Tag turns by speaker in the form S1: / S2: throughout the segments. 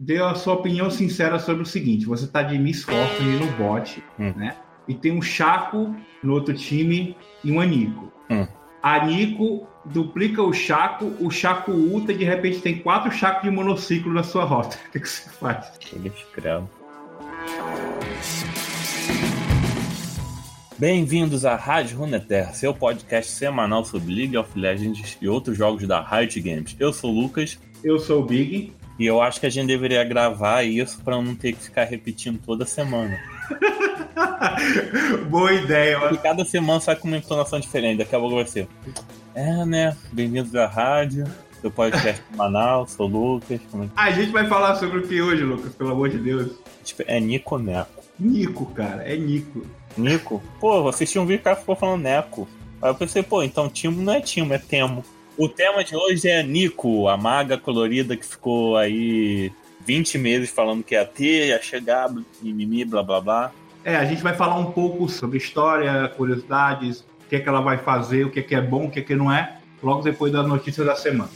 S1: dê a sua opinião sincera sobre o seguinte: você tá de Miss Fortune no bot,
S2: Hum.
S1: né? E tem um Chaco no outro time e um Anico.
S2: Hum.
S1: A Nico duplica o Chaco, o Chaco ulta e de repente tem quatro Chacos de monociclo na sua rota. O que, que você faz?
S2: Ele escreve. Bem-vindos à Rádio Runeterra, seu podcast semanal sobre League of Legends e outros jogos da Riot Games. Eu sou o Lucas
S1: Eu sou o Big.
S2: E eu acho que a gente deveria gravar isso para não ter que ficar repetindo toda semana.
S1: Boa ideia.
S2: E cada semana sai com uma entonação diferente, daqui a pouco vai ser. É, né? Bem-vindos à rádio, seu podcast semanal, sou o Lucas. Como é
S1: A gente vai falar sobre o que hoje, Lucas? Pelo amor de Deus.
S2: Tipo, é Nico Neco.
S1: Nico, cara. É Nico.
S2: Nico? Pô, vocês tinham visto que o cara ficou falando Neco. Aí eu pensei, pô, então Timo não é Timo, é Temo. O tema de hoje é Nico, a maga colorida que ficou aí 20 meses falando que ia ter, ia chegar, mimimi, blá blá blá.
S1: É, a gente vai falar um pouco sobre história, curiosidades, o que é que ela vai fazer, o que é que é bom, o que é que não é, logo depois da notícia da semana.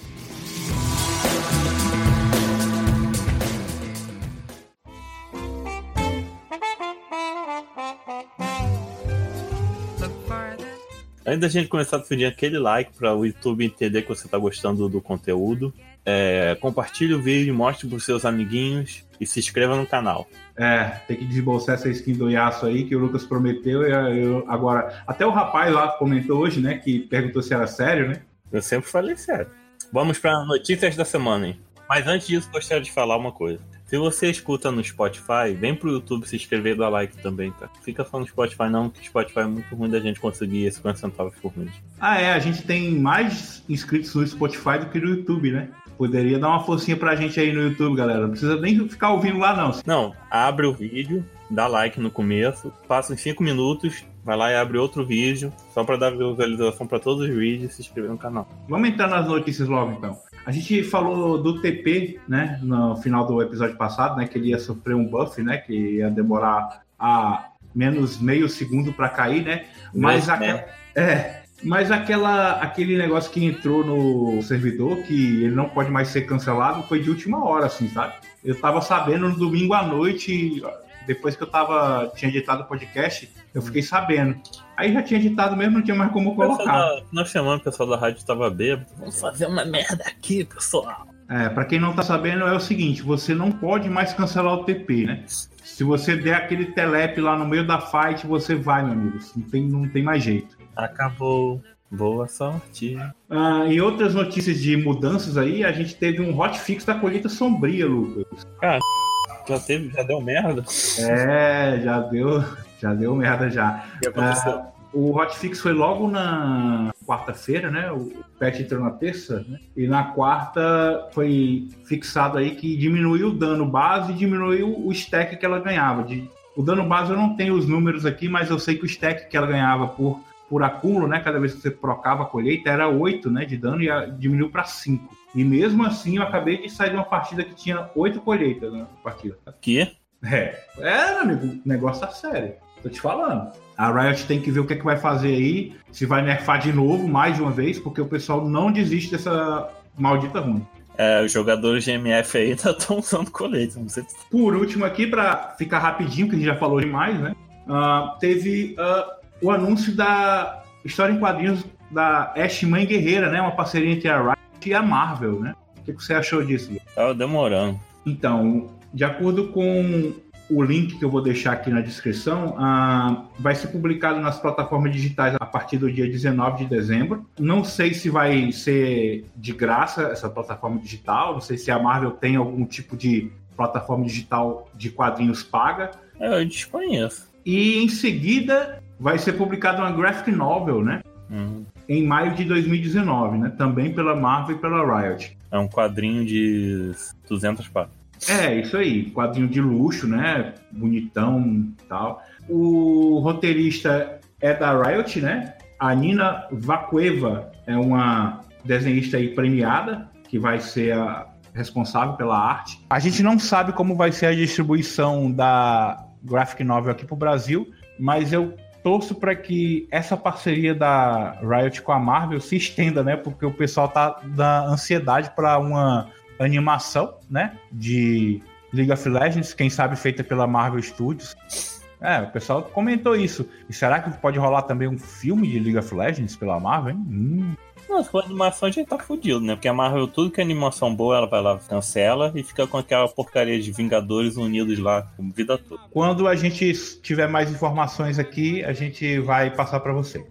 S2: Antes da gente começar a pedir aquele like para o YouTube entender que você está gostando do conteúdo, é, compartilhe o vídeo, mostre para seus amiguinhos e se inscreva no canal.
S1: É, tem que desembolsar essa skin do Yasuo aí que o Lucas prometeu. E eu, agora, até o rapaz lá comentou hoje, né, que perguntou se era sério, né?
S2: Eu sempre falei sério. Vamos para notícias da semana, hein? Mas antes disso, gostaria de falar uma coisa. Se você escuta no Spotify, vem pro YouTube se inscrever e dar like também, tá? Fica só no Spotify não, que o Spotify é muito ruim da gente conseguir 50 centavos por mês.
S1: Ah, é, a gente tem mais inscritos no Spotify do que no YouTube, né? Poderia dar uma forcinha pra gente aí no YouTube, galera. Não precisa nem ficar ouvindo lá, não.
S2: Não, abre o vídeo, dá like no começo, passa uns 5 minutos, vai lá e abre outro vídeo, só pra dar visualização pra todos os vídeos e se inscrever no canal.
S1: Vamos entrar nas notícias logo, então. A gente falou do TP, né, no final do episódio passado, né, que ele ia sofrer um buff, né, que ia demorar a menos meio segundo para cair, né? Mas, aquela,
S2: né?
S1: é, mas aquela, aquele negócio que entrou no servidor, que ele não pode mais ser cancelado, foi de última hora, assim, sabe? Eu tava sabendo no domingo à noite, depois que eu tava, tinha editado o podcast, eu fiquei sabendo. Aí já tinha editado mesmo, não tinha mais como colocar.
S2: da- Nós chamamos o pessoal da rádio tava bêbado. Vamos fazer uma merda aqui, pessoal.
S1: É, para quem não tá sabendo, é o seguinte: você não pode mais cancelar o TP, né? Se você der aquele telepe lá no meio da fight, você vai, meu amigo. Não tem, não tem mais jeito.
S2: Acabou. Boa sorte.
S1: Ah, em outras notícias de mudanças aí, a gente teve um hotfix da colheita sombria, Lucas.
S2: Já teve, já deu merda.
S1: É, já deu, já deu merda já.
S2: O que aconteceu?
S1: Ah, o hotfix foi logo na quarta-feira, né? O patch entrou na terça, né? E na quarta foi fixado aí que diminuiu o dano base e diminuiu o stack que ela ganhava. De, o dano base eu não tenho os números aqui, mas eu sei que o stack que ela ganhava por, por acúmulo, né? Cada vez que você trocava a colheita, era 8 né, de dano e a- diminuiu para 5. E mesmo assim, eu acabei de sair de uma partida que tinha 8 colheitas na partida.
S2: Que?
S1: É, é, amigo, negócio tá sério. Tô te falando. A Riot tem que ver o que, é que vai fazer aí, se vai nerfar de novo, mais de uma vez, porque o pessoal não desiste dessa maldita ruim.
S2: É, os jogadores de MF aí ainda estão usando colete. Não sei se...
S1: Por último aqui, pra ficar rapidinho, que a gente já falou demais, né? ah, teve ah, o anúncio da história em quadrinhos da Ash Mãe Guerreira, né? Uma parceria entre a Riot e a Marvel, né? O que, que você achou disso?
S2: Tava demorando.
S1: Então, de acordo com o link que eu vou deixar aqui na descrição, ah, vai ser publicado nas plataformas digitais a partir do dia 19 de dezembro. Não sei se vai ser de graça essa plataforma digital, não sei se a Marvel tem algum tipo de plataforma digital de quadrinhos paga.
S2: É, eu desconheço.
S1: E em seguida vai ser publicada uma graphic novel, né?
S2: Hum.
S1: Em maio de 2019, né? Também pela Marvel e pela Riot.
S2: É um quadrinho de 200 páginas.
S1: É, isso aí, quadrinho de luxo, né? Bonitão e tal. O roteirista é da Riot, né? A Nina Vakueva é uma desenhista aí premiada, que vai ser a responsável pela arte. A gente não sabe como vai ser a distribuição da graphic novel aqui pro Brasil, mas eu torço para que essa parceria da Riot com a Marvel se estenda, né? Porque o pessoal tá da ansiedade para uma animação, né? De League of Legends, quem sabe feita pela Marvel Studios. É, o pessoal comentou isso. E será que pode rolar também um filme de League of Legends pela Marvel, hein? Hum.
S2: Não, se for animação a gente tá fudido, né? Porque a Marvel, tudo que é animação boa, ela vai lá, cancela e fica com aquela porcaria de Vingadores Unidos lá, a vida toda.
S1: Quando a gente tiver mais informações aqui, a gente vai passar para você.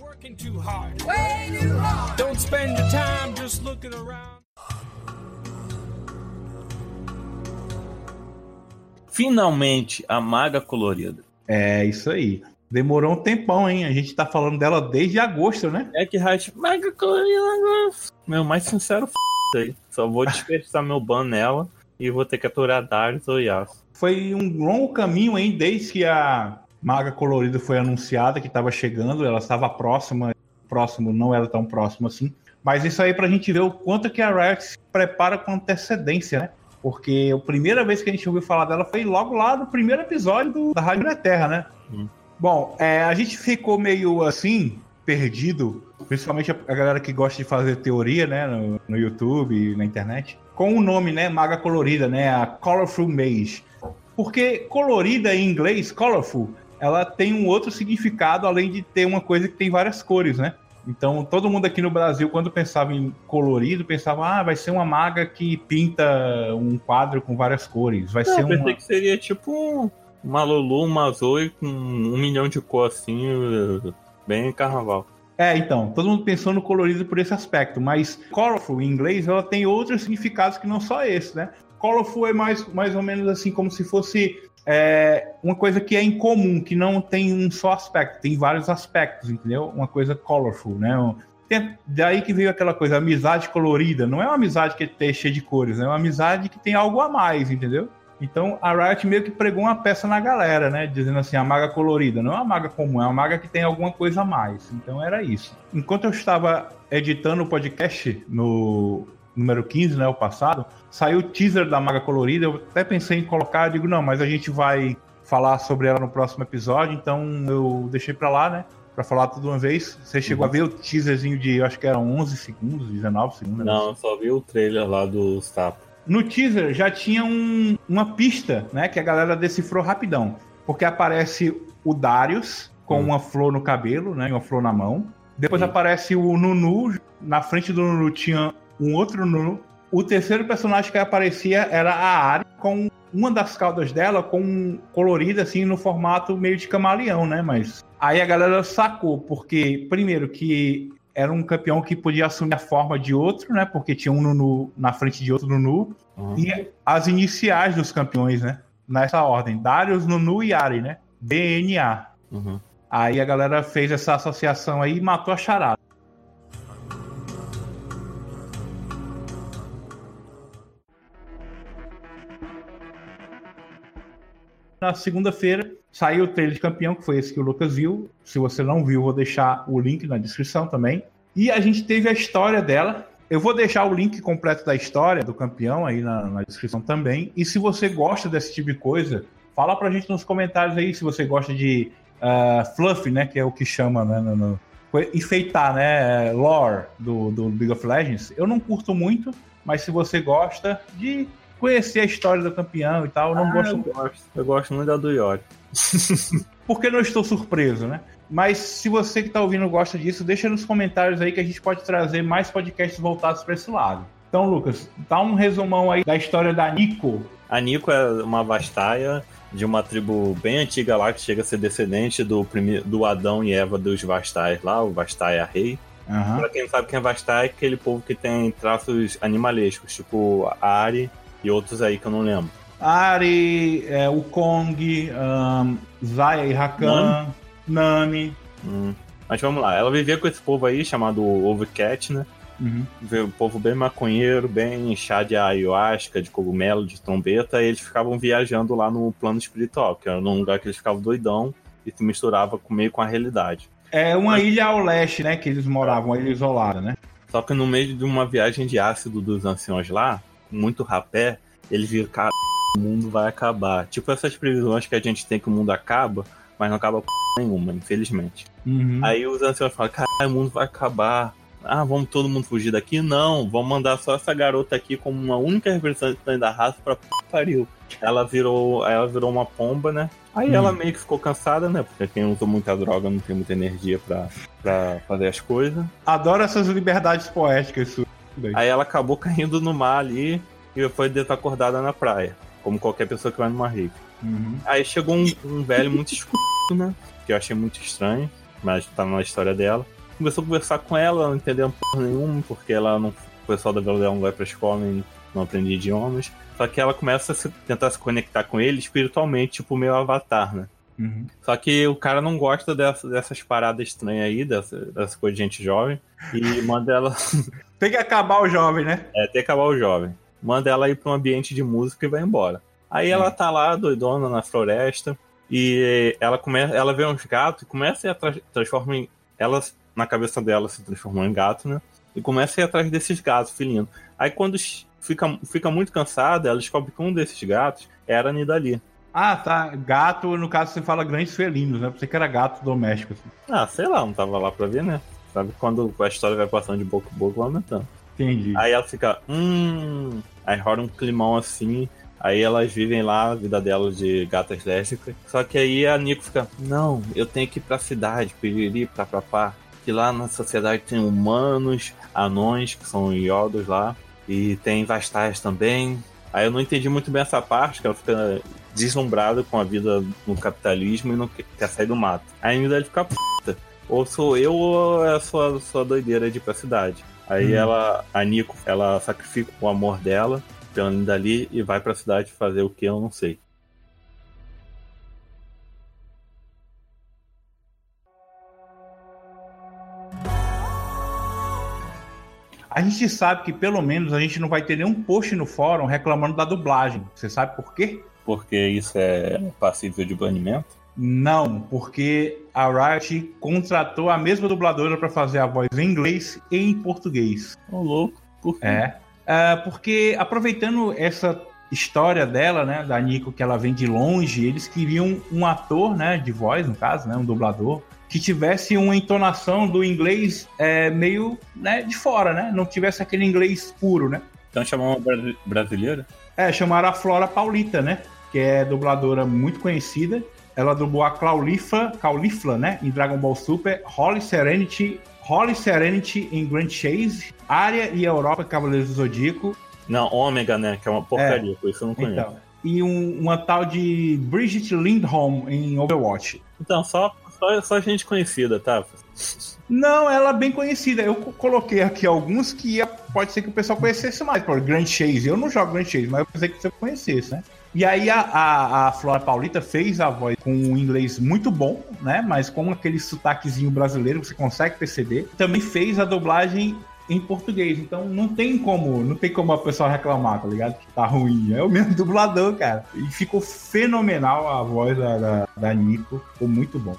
S2: Finalmente, a maga colorida.
S1: É isso aí. Demorou um tempão, hein? A gente tá falando dela desde agosto, né?
S2: É que colorida. Meu mais sincero f aí. Só vou dispersar meu ban nela e vou ter que aturar Darius ou Yasuo.
S1: Foi um longo caminho, hein? Desde que a maga colorida foi anunciada, que estava chegando, ela estava próxima, próximo, não era tão próximo assim. Mas isso aí pra gente ver o quanto que a Riot se prepara com antecedência, né? Porque a primeira vez que a gente ouviu falar dela foi logo lá no primeiro episódio do, da Rádio na Terra, né? Hum. Bom, é, a gente ficou meio assim, perdido, principalmente a, galera que gosta de fazer teoria, né, no, no YouTube, na internet, com o nome, né, Maga Colorida, né, a Colorful Mage. Porque colorida em inglês, colorful, ela tem um outro significado além de ter uma coisa que tem várias cores, né? Então, todo mundo aqui no Brasil, quando pensava em colorido, pensava, ah, vai ser uma maga que pinta um quadro com várias cores. Vai ser
S2: eu pensei
S1: uma...
S2: que seria tipo uma Lulu, uma Zoe com um milhão de cor assim, bem carnaval.
S1: É, então, todo mundo pensou no colorido por esse aspecto, mas colorful em inglês ela tem outros significados que não só esse, né? Colorful é mais, mais ou menos assim como se fosse é, uma coisa que é incomum, que não tem um só aspecto, tem vários aspectos, entendeu? Uma coisa colorful, né? Tem, daí que veio aquela coisa, amizade colorida. Não é uma amizade que é cheia de cores, é uma amizade que tem algo a mais, entendeu? Então a Riot meio que pregou uma peça na galera, né? Dizendo assim, a maga colorida. Não é uma maga comum, é uma maga que tem alguma coisa a mais. Então era isso. Enquanto eu estava editando o podcast no número 15, né? O passado, saiu o teaser da maga colorida. Eu até pensei em colocar, digo, não, mas a gente vai falar sobre ela no próximo episódio. Então eu deixei pra lá, né? Pra falar tudo uma vez. Você chegou uhum. a ver o teaserzinho de, acho que eram 11 segundos, 19 segundos?
S2: Não, eu só vi o trailer lá do Stapo.
S1: No teaser já tinha um, uma pista, né? Que a galera decifrou rapidão. Porque aparece o Darius com hum. uma flor no cabelo, né? Uma flor na mão. Depois Sim. aparece o Nunu. Na frente do Nunu tinha um outro Nunu. O terceiro personagem que aparecia era a Ari, com uma das caudas dela com colorida assim no formato meio de camaleão, né? Mas aí a galera sacou, porque primeiro que era um campeão que podia assumir a forma de outro, né? Porque tinha um Nunu na frente de outro Nunu. Uhum. E as iniciais dos campeões, né? Nessa ordem. Darius, Nunu e Ari, né? DNA. Uhum. Aí a galera fez essa associação aí e matou a charada. Na segunda-feira saiu o trailer de campeão, que foi esse que o Lucas viu. Se você não viu, vou deixar o link na descrição também. E a gente teve a história dela. Eu vou deixar o link completo da história do campeão aí na, na descrição também. E se você gosta desse tipo de coisa, fala pra gente nos comentários aí se você gosta de uh, fluff, né? Que é o que chama, né? No, no, enfeitar, né? Lore do, do League of Legends. Eu não curto muito, mas se você gosta de conhecer a história do campeão e tal. Eu não ah, gosto.
S2: Eu gosto. Eu gosto muito da do Yori.
S1: Porque não estou surpreso, né? Mas se você que está ouvindo gosta disso, deixa nos comentários aí que a gente pode trazer mais podcasts voltados para esse lado. Então, Lucas, dá um resumão aí da história da Nico.
S2: A Nico é uma vastaia de uma tribo bem antiga lá que chega a ser descendente do, primeiro, do Adão e Eva dos Vastaias lá, o Vastaia Rei. Uhum. Pra quem não sabe quem é Vastaia, é aquele povo que tem traços animalescos, tipo Ari e outros aí que eu não lembro.
S1: Ari, é, o Kong, um, Zaya e Rakan, Nami.
S2: Hum. Mas vamos lá, ela vivia com esse povo aí chamado Overcat, né? Uhum. Um povo bem maconheiro, bem chá de ayahuasca, de cogumelo, de trombeta, e eles ficavam viajando lá no plano espiritual, que era num lugar que eles ficavam doidão e se misturava meio com a realidade.
S1: É uma Mas... ilha ao leste, né? Que eles moravam, uma ilha isolada, né?
S2: Só que no meio de uma viagem de ácido dos anciões lá, muito rapé, eles viram, cara, o mundo vai acabar. Tipo essas previsões que a gente tem que o mundo acaba, mas não acaba nenhuma, infelizmente. Uhum. Aí os anciões falam, cara, o mundo vai acabar. ah, vamos todo mundo fugir daqui? Não, vamos mandar só essa garota aqui como uma única representante da raça pra p pariu. Ela virou, ela virou uma pomba, né? Aí
S1: Hum.
S2: ela meio que ficou cansada, né? Porque quem usa muita droga não tem muita energia pra, pra fazer as coisas.
S1: Adoro essas liberdades poéticas suas.
S2: Aí ela acabou caindo no mar ali e foi desacordada na praia. Como qualquer pessoa que vai numa rave.
S1: Uhum.
S2: Aí chegou um, um velho muito escuro, né? Que eu achei muito estranho, mas tá na história dela. Começou a conversar com ela, ela não entendeu porra nenhuma, porque ela não. O pessoal da Vila dela não vai pra escola e não aprende idiomas. Só que ela começa a se- tentar se conectar com ele espiritualmente, tipo meio avatar, né?
S1: Uhum.
S2: Só que o cara não gosta dessa- dessas paradas estranhas aí, dessa, dessa coisa de gente jovem, e manda ela
S1: Tem que acabar o jovem, né?
S2: é, tem que acabar o jovem. Manda ela ir pra um ambiente de música e vai embora. Aí ela tá lá, doidona, na floresta, e ela começa, ela vê uns gatos e começa a ir atrás, transforma em. Ela, na cabeça dela, se transformou em gato, né? E começa a ir atrás desses gatos, felinos. Aí quando fica, fica muito cansada, ela descobre que um desses gatos era a Nidali.
S1: Ah, tá. Gato, no caso, você fala grandes felinos, né? Pensei que era gato doméstico. Assim.
S2: Ah, sei lá, não tava lá pra ver, né? Sabe quando a história vai passando de boca em boca, vai aumentando.
S1: Entendi.
S2: Aí ela fica, hum. Aí rola um climão assim. Aí elas vivem lá a vida delas de gatas lésbicas. Só que aí a Nico fica, não, eu tenho que ir pra cidade, piriri, pra papá. Que lá na sociedade tem humanos, anões, que são iodos lá. E tem vastais também. Aí eu não entendi muito bem essa parte, que ela fica deslumbrada com a vida no capitalismo e não que- quer sair do mato. Aí a Nidali fica puta. Ou sou eu ou é a sua, sua doideira de ir pra cidade. Aí
S1: Hum.
S2: ela, a Nico, ela sacrifica o amor dela pela Nidali e vai pra cidade fazer o que eu não sei.
S1: A gente sabe que pelo menos a gente não vai ter nenhum post no fórum reclamando da dublagem. Você sabe por quê?
S2: Porque isso é passível de banimento.
S1: Não, porque a Riot contratou a mesma dubladora para fazer a voz em inglês e em português.
S2: Ô, louco. Por quê?
S1: É. Ah, porque aproveitando essa história dela, né, da Nico, que ela vem de longe, eles queriam um ator, né, de voz, no caso, né, um dublador, que tivesse uma entonação do inglês é, meio, né, de fora, né, não tivesse aquele inglês puro, né.
S2: Então chamar uma brasi- brasileira?
S1: É, chamaram a Flora Paulita, né, que é dubladora muito conhecida. Ela dublou a Claulifa, Caulifla, né, em Dragon Ball Super, Holy Serenity, Holy Serenity em Grand Chase, Área e Europa Cavaleiros do Zodíaco,
S2: Não, Ômega, né? Que é uma porcaria, por isso eu não conheço.
S1: Então, e um- uma tal de Bridget Lindholm em Overwatch.
S2: Então, só, só, só gente conhecida, tá?
S1: Não, ela é bem conhecida. Eu co- coloquei aqui alguns que pode ser que o pessoal conhecesse mais. Por Grand Chase. Eu não jogo Grand Chase, mas eu pensei que você conhecesse, né? E aí a, a, a Flora Paulita fez a voz com um inglês muito bom, né? Mas com aquele sotaquezinho brasileiro, você consegue perceber. Também fez a dublagem em português. Então não tem como, não tem como a pessoa reclamar, tá ligado? Que tá ruim. É o mesmo dublador, cara. E ficou fenomenal a voz da, da, da Nico. Ficou muito bom.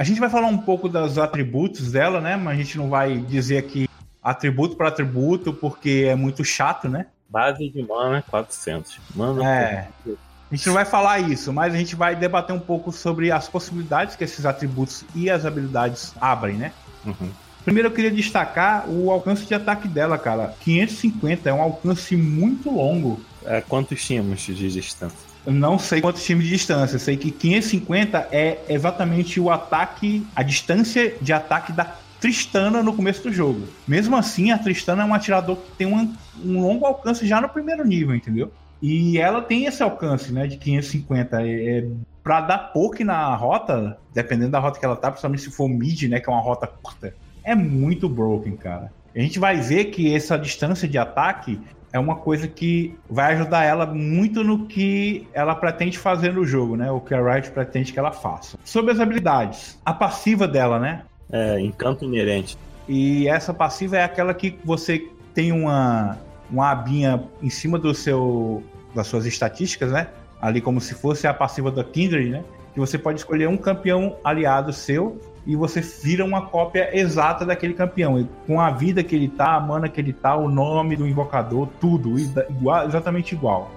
S1: A gente vai falar um pouco dos atributos dela, né? Mas a gente não vai dizer aqui atributo por atributo, porque é muito chato, né?
S2: Base de mana 400. Mana
S1: É. A gente não vai falar isso, mas a gente vai debater um pouco sobre as possibilidades que esses atributos e as habilidades abrem, né?
S2: Uhum.
S1: Primeiro eu queria destacar o alcance de ataque dela, cara. 550 é um alcance muito longo.
S2: É, quantos tínhamos de distância?
S1: Não sei quantos times de distância. Sei que 550 é exatamente o ataque, a distância de ataque da Tristana no começo do jogo. Mesmo assim, a Tristana é um atirador que tem um, um longo alcance já no primeiro nível, entendeu? E ela tem esse alcance, né, de 550. É, é, pra dar poke na rota, dependendo da rota que ela tá, principalmente se for mid, né, que é uma rota curta, é muito broken, cara. A gente vai ver que essa distância de ataque é uma coisa que vai ajudar ela muito no que ela pretende fazer no jogo, né? O que a Riot pretende que ela faça. Sobre as habilidades, a passiva dela, né?
S2: É, encanto inerente.
S1: E essa passiva é aquela que você tem uma, uma abinha em cima do seu das suas estatísticas, né? Ali como se fosse a passiva da Kindred, né? Que você pode escolher um campeão aliado seu e você vira uma cópia exata daquele campeão, com a vida que ele tá, a mana que ele tá, o nome do invocador, tudo igual, exatamente igual.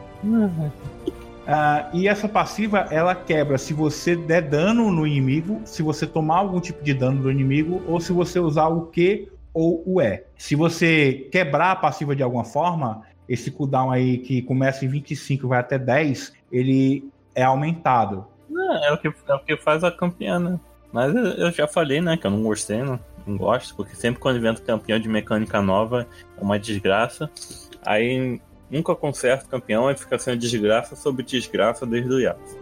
S1: Uh, e essa passiva ela quebra se você der dano no inimigo, se você tomar algum tipo de dano do inimigo, ou se você usar o Q ou o E. Se você quebrar a passiva de alguma forma, esse cooldown aí que começa em 25 e vai até 10, ele é aumentado.
S2: Não, é o que, é o que faz a campeã, né? Mas eu já falei, né, que eu não gostei, não, não gosto, porque sempre quando invento campeão de mecânica nova é uma desgraça. Aí Nunca conserta campeão, e fica sendo desgraça sobre desgraça desde o Yakuza.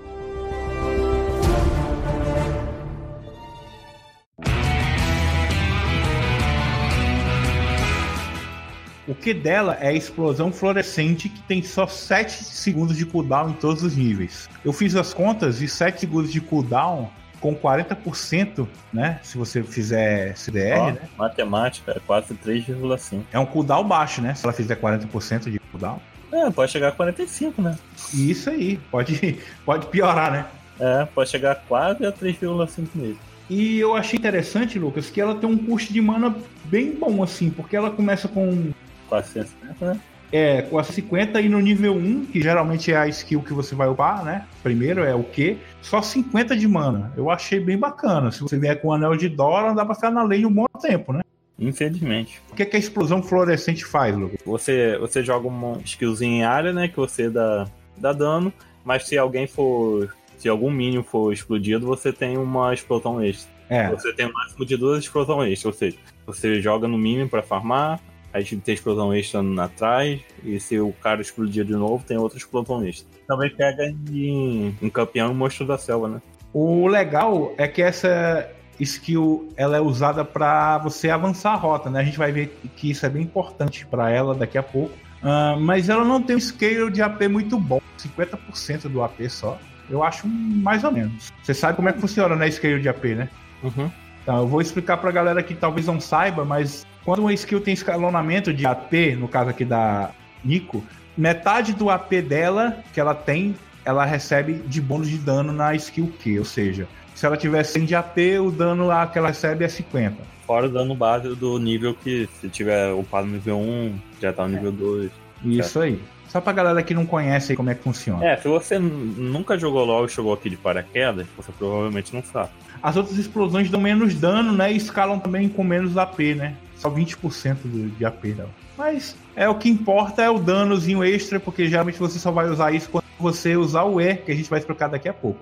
S1: O que dela é a explosão fluorescente que tem só 7 segundos de cooldown em todos os níveis. Eu fiz as contas e 7 segundos de cooldown com 40%, né? Se você fizer CDR, né?
S2: Matemática, é quase 3,5.
S1: É um cooldown baixo, né? Se ela fizer 40% de cooldown.
S2: É, pode chegar a 45, né?
S1: Isso aí, pode, pode piorar, né?
S2: É, pode chegar quase a 3,5 mesmo.
S1: E eu achei interessante, Lucas, que ela tem um custo de mana bem bom, assim, porque ela começa com.
S2: 450, né?
S1: É, 450 e no nível 1, que geralmente é a skill que você vai upar, né? Primeiro é o Q, só 50 de mana. Eu achei bem bacana. Se você vier com o anel de Dora, dá pra ficar na lane um bom tempo, né?
S2: Infelizmente.
S1: O que, é que a explosão fluorescente faz, Lucas?
S2: Você, você joga uma skillzinha em área, né? Que você dá, dá dano, mas se alguém for. Se algum minion for explodido, você tem uma explosão extra. É. Você tem o máximo de duas explosões extras, ou seja, você joga no minion para farmar, aí tem explosão extra atrás, e se o cara explodir de novo, tem outra explosão extra. Também pega em, em campeão e monstro da selva, né?
S1: O legal é que essa skill ela é usada para você avançar a rota, né? A gente vai ver que isso é bem importante para ela daqui a pouco. Uh, mas ela não tem um scale de AP muito bom, 50% do AP só. Eu acho mais ou menos. Você sabe como é que funciona, né? Scale de AP, né?
S2: Uhum.
S1: Então, eu vou explicar pra galera que talvez não saiba, mas quando uma skill tem escalonamento de AP, no caso aqui da Nico, metade do AP dela que ela tem, ela recebe de bônus de dano na skill Q, ou seja, se ela tiver 100 de AP, o dano lá que ela recebe é 50.
S2: Fora o dano base do nível que, se tiver upado no nível 1, já tá no nível 2.
S1: Isso certo? aí. Só pra galera que não conhece aí como é que funciona.
S2: É, se você nunca jogou LoL e chegou aqui de paraquedas, você provavelmente não sabe.
S1: As outras explosões dão menos dano, né? E escalam também com menos AP, né? Só 20% de AP dela. Mas é o que importa é o danozinho extra, porque geralmente você só vai usar isso quando você usar o E, que a gente vai explicar daqui a pouco.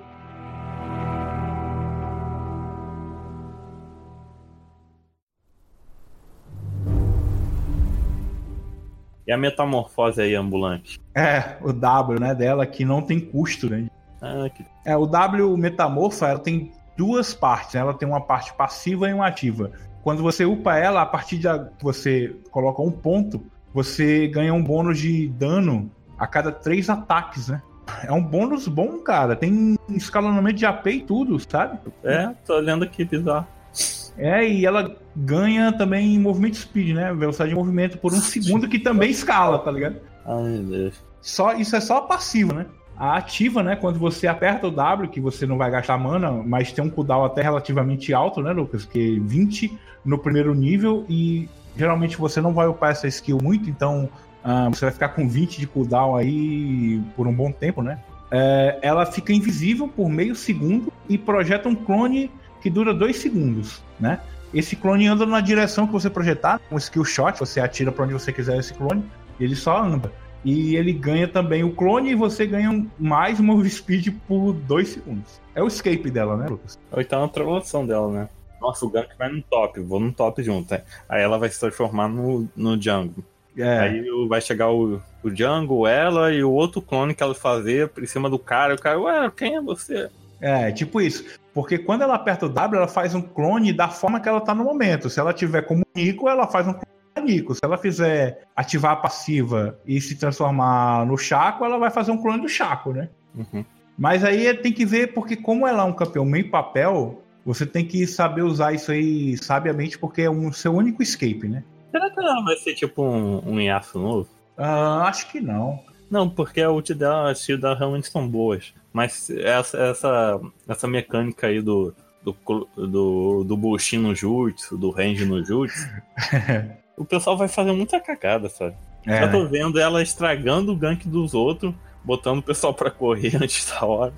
S2: E a metamorfose aí ambulante?
S1: É, o W, né, dela, que não tem custo, né?
S2: Ah, que...
S1: É, o W metamorfa, ela tem duas partes, né? ela tem uma parte passiva e uma ativa. Quando você upa ela, a partir de que você coloca um ponto, você ganha um bônus de dano a cada três ataques, né? É um bônus bom, cara. Tem escalonamento de AP e tudo, sabe?
S2: É, tô olhando aqui, bizarro.
S1: É, e ela ganha também movimento speed, né? Velocidade de movimento por um segundo que também escala, tá ligado?
S2: Ai, meu Deus.
S1: Só, isso é só a passiva, né? Ativa, né? Quando você aperta o W, que você não vai gastar mana, mas tem um cooldown até relativamente alto, né, Lucas? Que 20 no primeiro nível e geralmente você não vai upar essa skill muito, então uh, você vai ficar com 20 de cooldown aí por um bom tempo, né? É, ela fica invisível por meio segundo e projeta um clone que dura dois segundos, né? Esse clone anda na direção que você projetar, um skill shot, você atira para onde você quiser esse clone, ele só anda. E ele ganha também o clone e você ganha mais move speed por dois segundos. É o escape dela, né, Lucas?
S2: Ou então a translação dela, né? Nossa, o Gank vai no top, vou no top junto. Né? Aí ela vai se transformar no, no jungle. É. Aí vai chegar o, o jungle, ela e o outro clone que ela fazer por cima do cara. O cara, ué, quem é você?
S1: É, tipo isso. Porque quando ela aperta o W, ela faz um clone da forma que ela tá no momento. Se ela tiver como Nico, ela faz um clone Nico. Se ela fizer ativar a passiva e se transformar no Chaco, ela vai fazer um clone do Chaco, né?
S2: Uhum.
S1: Mas aí tem que ver, porque como ela é um campeão meio papel, você tem que saber usar isso aí sabiamente, porque é o um, seu único escape, né?
S2: Será que ela vai ser tipo um, um Yasuo novo?
S1: Uh, acho que não.
S2: Não, porque a ult dela, as dela realmente são boas. Mas essa, essa, essa mecânica aí do, do, do, do Bushi no Jutsu, do Range no Jutsu, o pessoal vai fazer muita cagada, sabe? É. Já tô vendo ela estragando o gank dos outros botando o pessoal pra correr antes da hora.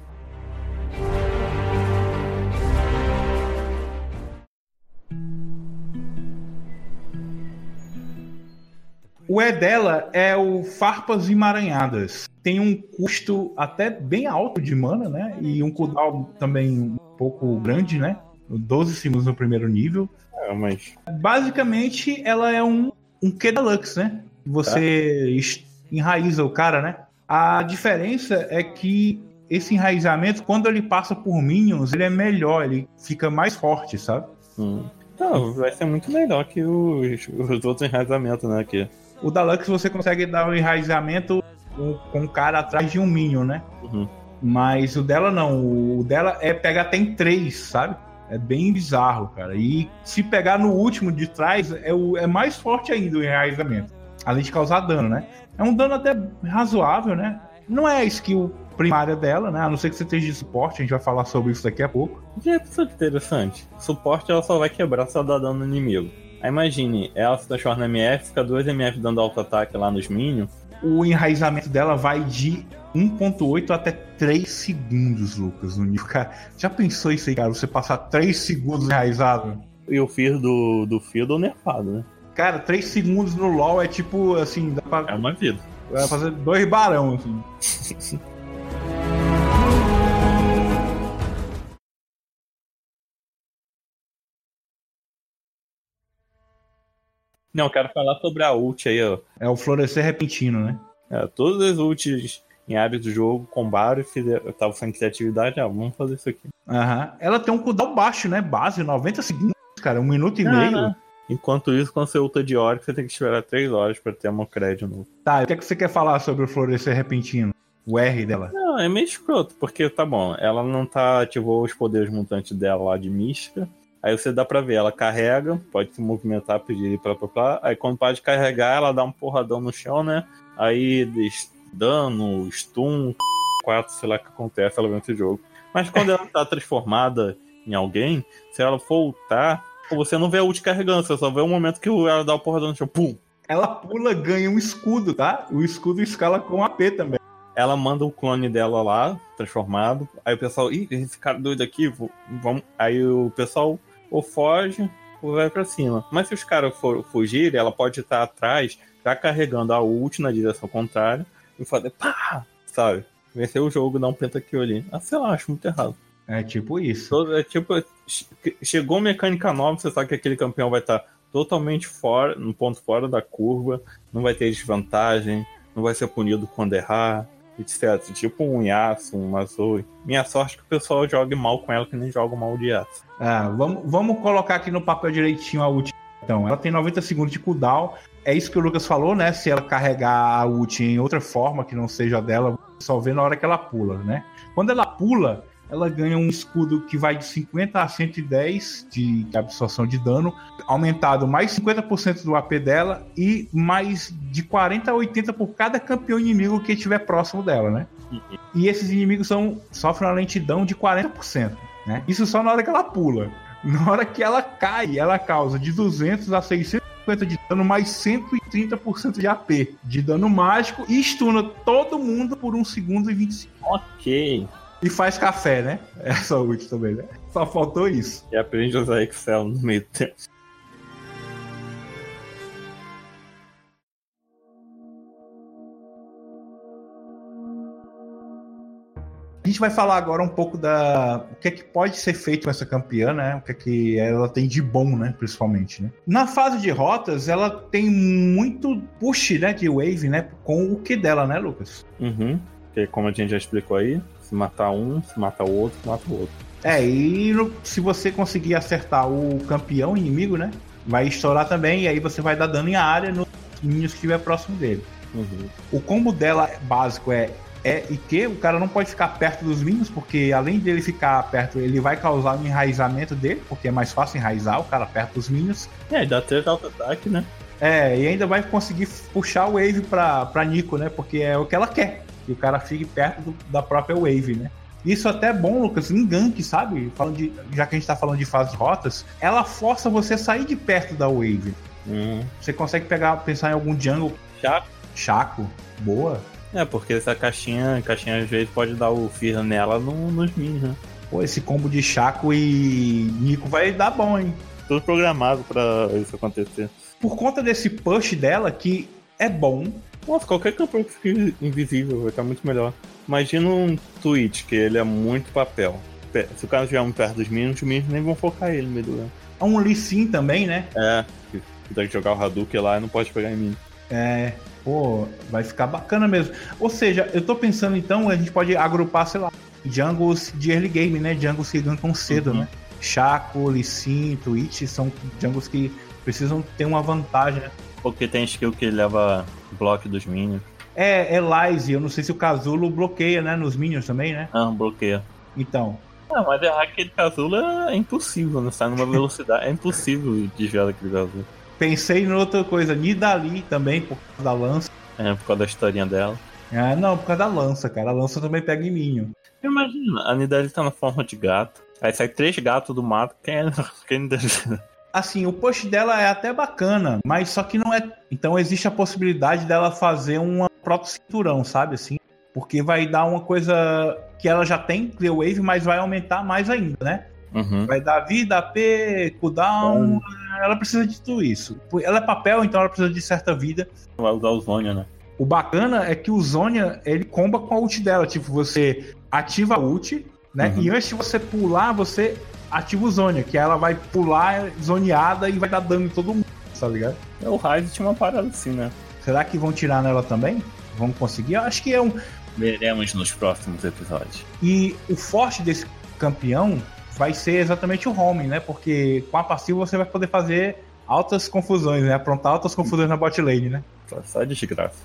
S1: O E dela é o Farpas Emaranhadas. Tem um custo até bem alto de mana, né? E um cooldown também pouco grande, né? 12 segundos no primeiro nível.
S2: É, mas.
S1: Basicamente, ela é um, um Q Deluxe, né? Você tá. enraiza o cara, né? A diferença é que esse enraizamento, quando ele passa por Minions, ele é melhor, ele fica mais forte, sabe?
S2: Hum. Não, vai ser muito melhor que os, os outros enraizamentos, né? Aqui.
S1: O Deluxe você consegue dar o um enraizamento com, com o cara atrás de um Minion, né?
S2: Uhum.
S1: Mas o dela não. O dela é pegar até em três, sabe? É bem bizarro, cara. E se pegar no último de trás, é, o, é mais forte ainda o enraizamento. Além de causar dano, né? É um dano até razoável, né? Não é a skill primária dela, né? A não ser que você esteja de suporte, a gente vai falar sobre isso daqui a pouco.
S2: Já é interessante. Suporte ela só vai quebrar se ela dá dano no inimigo. Aí imagine, ela se transforma na MF, fica 2 MF dando auto-ataque lá nos minions.
S1: O enraizamento dela vai de 1.8 até 3 segundos, Lucas, no nível. Cara, já pensou isso aí, cara? Você passar 3 segundos enraizado?
S2: E o Fear do, do Fiddle nerfado, né?
S1: Cara, 3 segundos no LoL é tipo, assim, dá pra...
S2: É uma vida.
S1: Vai fazer dois barão, assim.
S2: Não, quero falar sobre a ult aí, ó.
S1: É o florescer repentino, né?
S2: É, todas as ults em áreas do jogo combaram e eu tava sem criatividade, ah, vamos fazer isso aqui.
S1: Aham. Uhum. Ela tem um cooldown baixo, né? Base, 90 segundos, cara, um minuto e não, meio. Não.
S2: Enquanto isso, quando você ulta de hora, você tem que esperar 3 horas pra ter uma crédito novo.
S1: Tá, o que, é que você quer falar sobre o florescer repentino? O R dela?
S2: Não, é meio escroto, porque tá bom, ela não tá ativou os poderes mutantes dela lá de mística. Aí você dá pra ver, ela carrega, pode se movimentar, pedir pra lá. Aí quando para de carregar, ela dá um porradão no chão, né? Aí dano, stun, 4, sei lá o que acontece, ela vence o jogo. Mas quando ela tá transformada em alguém, se ela voltar, você não vê a ult carregando, você só vê o momento que ela dá o porradão no chão, pum!
S1: Ela pula, ganha um escudo, tá? O escudo escala com AP também.
S2: Ela manda o clone dela lá, transformado. Aí o pessoal, ih, esse cara doido aqui, vamos. Aí o pessoal ou foge ou vai para cima. Mas se os caras for fugirem, ela pode estar atrás, já carregando a ult na direção contrária e fazer pá, sabe? Vencer o jogo, dar um pentakill ali. Ah, sei lá, acho muito errado.
S1: É tipo isso.
S2: É tipo, chegou mecânica nova, você sabe que aquele campeão vai estar totalmente fora, no ponto fora da curva, não vai ter desvantagem, não vai ser punido quando errar etc. Tipo um Yasuo, um Mazoi. Minha sorte é que o pessoal jogue mal com ela, que nem joga mal de Yasuo.
S1: Ah, vamos, vamos colocar aqui no papel direitinho a ult. Então, ela tem 90 segundos de cooldown. É isso que o Lucas falou, né? Se ela carregar a ult em outra forma que não seja dela, só vê na hora que ela pula, né? Quando ela pula, ela ganha um escudo que vai de 50 a 110 de absorção de dano, aumentado mais 50% do AP dela e mais de 40 a 80 por cada campeão inimigo que estiver próximo dela, né? E esses inimigos são, sofrem uma lentidão de 40%, né? Isso só na hora que ela pula. Na hora que ela cai, ela causa de 200 a 650 de dano, mais 130% de AP de dano mágico e stuna todo mundo por 1 segundo e 25.
S2: Ok.
S1: E faz café, né? Essa ult também, né? Só faltou isso.
S2: E aprende a usar Excel no meio tempo.
S1: A gente vai falar agora um pouco da o que é que pode ser feito com essa campeã, né? O que é que ela tem de bom, né? Principalmente, né? Na fase de rotas, ela tem muito push, né? De wave, né? Com o que dela, né, Lucas?
S2: Uhum. Que como a gente já explicou aí, se matar um, se mata o outro, mata o outro.
S1: É, e se você conseguir acertar o campeão inimigo, né? Vai estourar também, e aí você vai dar dano em área nos minions que estiver próximo dele.
S2: Uhum.
S1: O combo dela básico é é e que o cara não pode ficar perto dos minions, porque além dele ficar perto, ele vai causar um enraizamento dele, porque é mais fácil enraizar o cara perto dos minions.
S2: É, dá três auto-ataque, né?
S1: É, e ainda vai conseguir puxar o Wave pra, pra Nico, né? Porque é o que ela quer que o cara fique perto do, da própria wave, né? Isso até é bom, Lucas, em gank, sabe? Falando de, já que a gente tá falando de fases rotas, ela força você a sair de perto da wave.
S2: Hum.
S1: Você consegue pegar, pensar em algum jungle.
S2: Chaco.
S1: Chaco, boa.
S2: É, porque essa caixinha, caixinha às vezes pode dar o Fear nela no, nos minions, né?
S1: Pô, esse combo de Chaco e Nico vai dar bom, hein?
S2: Tudo programado pra isso acontecer.
S1: Por conta desse push dela, que é bom.
S2: Nossa, qualquer campeão que fique invisível vai estar muito melhor. Imagina um Twitch, que ele é muito papel. Se o cara estiver muito perto dos minions, os minions nem vão focar ele no meio do campo.
S1: Um Lee Sin também, né?
S2: É, que tem que jogar o Hadouken lá e não pode pegar em mim.
S1: É, pô, vai ficar bacana mesmo. Ou seja, eu tô pensando então, a gente pode agrupar, sei lá, jungles de early game, né? Jungles que gankam cedo, uhum. né? Chaco, Lee Sin, Twitch são jungles que precisam ter uma vantagem, né?
S2: Porque tem skill que leva bloco dos minions.
S1: É, é Lize, eu não sei se o Casulo bloqueia, né? Nos minions também, né?
S2: Ah, bloqueia.
S1: Então.
S2: Não, mas errar aquele Casulo é impossível, né? Sai numa velocidade. é impossível desviar daquele Casulo.
S1: Pensei em outra coisa, Nidali também, por causa da lança.
S2: É, por causa da historinha dela.
S1: Ah, não, por causa da lança, cara. A lança também pega em minion.
S2: Imagina, a Nidali tá na forma de gato. Aí sai três gatos do mato. Quem é, quem é Nidali?
S1: assim, o post dela é até bacana, mas só que não é. Então existe a possibilidade dela fazer uma proto-cinturão, sabe? Assim, porque vai dar uma coisa que ela já tem, Clear Wave, mas vai aumentar mais ainda, né? Uhum. Vai dar vida, AP, cooldown. Uhum. Ela precisa de tudo isso. Ela é papel, então ela precisa de certa vida.
S2: Vai usar o Zônia, né?
S1: O bacana é que o Zônia, ele comba com a ult dela. Tipo, você ativa a ult, né? Uhum. E antes de você pular, você ativa o Zônia, que ela vai pular zoneada e vai dar dano em todo mundo, tá ligado?
S2: É, o Ryze tinha uma parada assim, né?
S1: Será que vão tirar nela também? Vão conseguir? Eu acho que é um.
S2: Veremos nos próximos episódios.
S1: E o forte desse campeão vai ser exatamente o homing, né? Porque com a passiva você vai poder fazer altas confusões, né? Aprontar altas confusões na bot lane, né?
S2: Só de graça.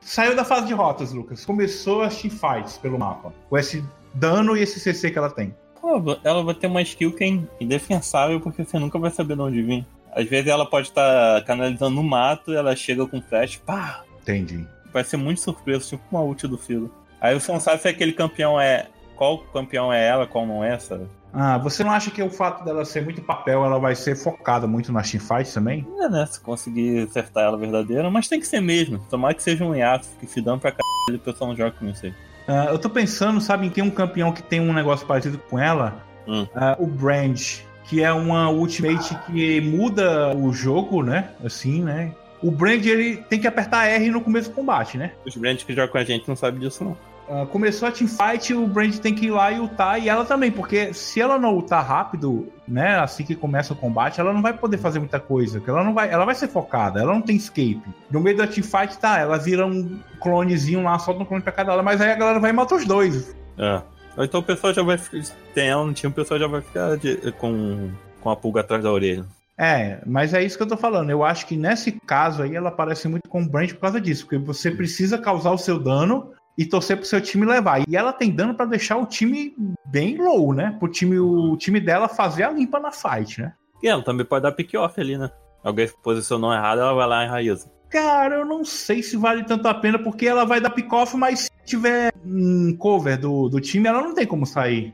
S1: Saiu da fase de rotas, Lucas. Começou as teamfights pelo mapa. Com esse dano e esse CC que ela tem.
S2: Pô, ela vai ter uma skill que é indefensável porque você nunca vai saber de onde vir. Às vezes ela pode estar tá canalizando no mato e ela chega com flash, pá!
S1: Entendi.
S2: Vai ser muito surpreso, tipo uma ult do filo. Aí você não sabe se aquele campeão é. Qual campeão é ela, qual não é, sabe?
S1: Ah, você não acha que o fato dela ser muito papel, ela vai ser focada muito na teamfight também?
S2: É, né? Se conseguir acertar ela verdadeira, mas tem que ser mesmo. Tomara que seja um Yasuo, que se dando pra caralho o pessoal não joga com isso aí.
S1: Uh, eu tô pensando, sabe, em ter um campeão que tem um negócio parecido com ela. Hum. Uh, o Brand, que é uma ultimate que muda o jogo, né? Assim, né? O Brand, ele tem que apertar R no começo do combate, né?
S2: Os Brands que jogam com a gente não sabem disso, não.
S1: Uh, começou a teamfight, o Brand tem que ir lá e ultar, e ela também, porque se ela não ultar rápido, né, assim que começa o combate, ela não vai poder fazer muita coisa, ela não vai, ela vai ser focada, ela não tem escape. No meio da teamfight, tá, ela vira um clonezinho lá, solta um clone pra cada lado, mas aí a galera vai matar os dois.
S2: É. Então o pessoal já vai ficar, tem ela no time, o pessoal já vai ficar de, com, com a pulga atrás da orelha.
S1: É, mas é isso que eu tô falando. Eu acho que nesse caso aí ela parece muito com o Brand por causa disso, porque você precisa causar o seu dano e torcer pro seu time levar. E ela tem dano para deixar o time bem low, né? Pro time, o time dela fazer a limpa na fight, né?
S2: E ela também pode dar pick-off ali, né? Alguém posicionou errado, ela vai lá e raiza.
S1: Cara, eu não sei se vale tanto a pena, porque ela vai dar pick-off, mas se tiver um cover do, do time, ela não tem como sair.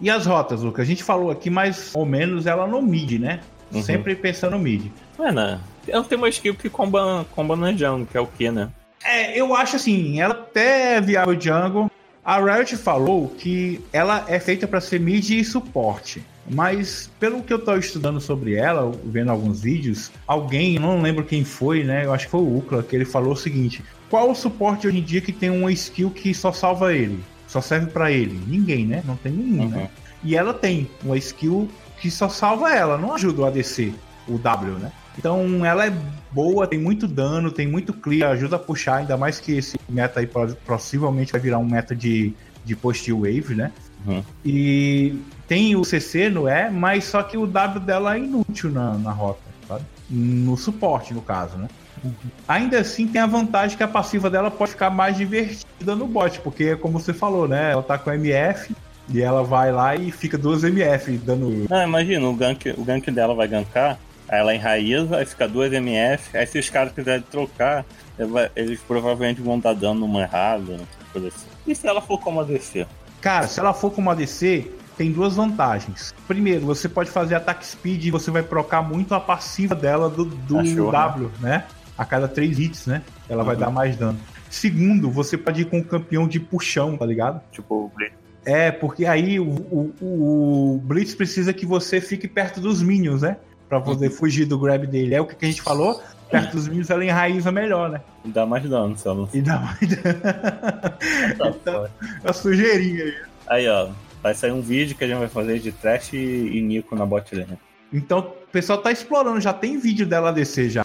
S1: E as rotas, Lucas? A gente falou aqui mais ou menos ela no mid, né? Uhum. Sempre pensando no mid.
S2: É, né? Ela tem uma skill que comba, comba na jungle, que é o que, né?
S1: É, eu acho assim, ela até é viável jungle. A Riot falou que ela é feita para ser mid e suporte. Mas pelo que eu tô estudando sobre ela, vendo alguns vídeos, alguém, não lembro quem foi, né? Eu acho que foi o Ukla, que ele falou o seguinte: qual o suporte hoje em dia que tem uma skill que só salva ele? Só serve para ele. Ninguém, né? Não tem nenhum, uhum. né? E ela tem uma skill que só salva ela, não ajuda o ADC, o W, né? Então ela é boa, tem muito dano, tem muito clear, ajuda a puxar, ainda mais que esse meta aí possivelmente vai virar um meta de, de post wave, né? Uhum. E tem o CC, não é? Mas só que o W dela é inútil na, na rota, sabe? No suporte, no caso, né? Ainda assim, tem a vantagem que a passiva dela pode ficar mais divertida no bot, porque, como você falou, né? Ela tá com MF e ela vai lá e fica duas MF dando.
S2: Não, imagina, o gank, o gank dela vai gankar. Aí ela enraiza, aí fica 2 MF. Aí se os caras quiserem trocar, eles provavelmente vão dar dano numa errada, coisa assim. E se ela for como ADC?
S1: Cara, se ela for como ADC, tem duas vantagens. Primeiro, você pode fazer ataque speed e você vai trocar muito a passiva dela do, do Achou, W, né? né? A cada três hits, né? Ela uhum. vai dar mais dano. Segundo, você pode ir com o campeão de puxão, tá ligado?
S2: Tipo o Blitz.
S1: É, porque aí o, o, o, Blitz precisa que você fique perto dos minions, né? Pra poder uhum. fugir do grab dele. É o que a gente falou? Perto dos minions ela enraiza melhor, né?
S2: E dá mais dano, ela não...
S1: E dá mais dano. Tá então, a sujeirinha aí.
S2: Aí, ó. Vai sair um vídeo que a gente vai fazer de Trash e, Nico na bot lane.
S1: Então, o pessoal tá explorando, já tem vídeo dela descer já.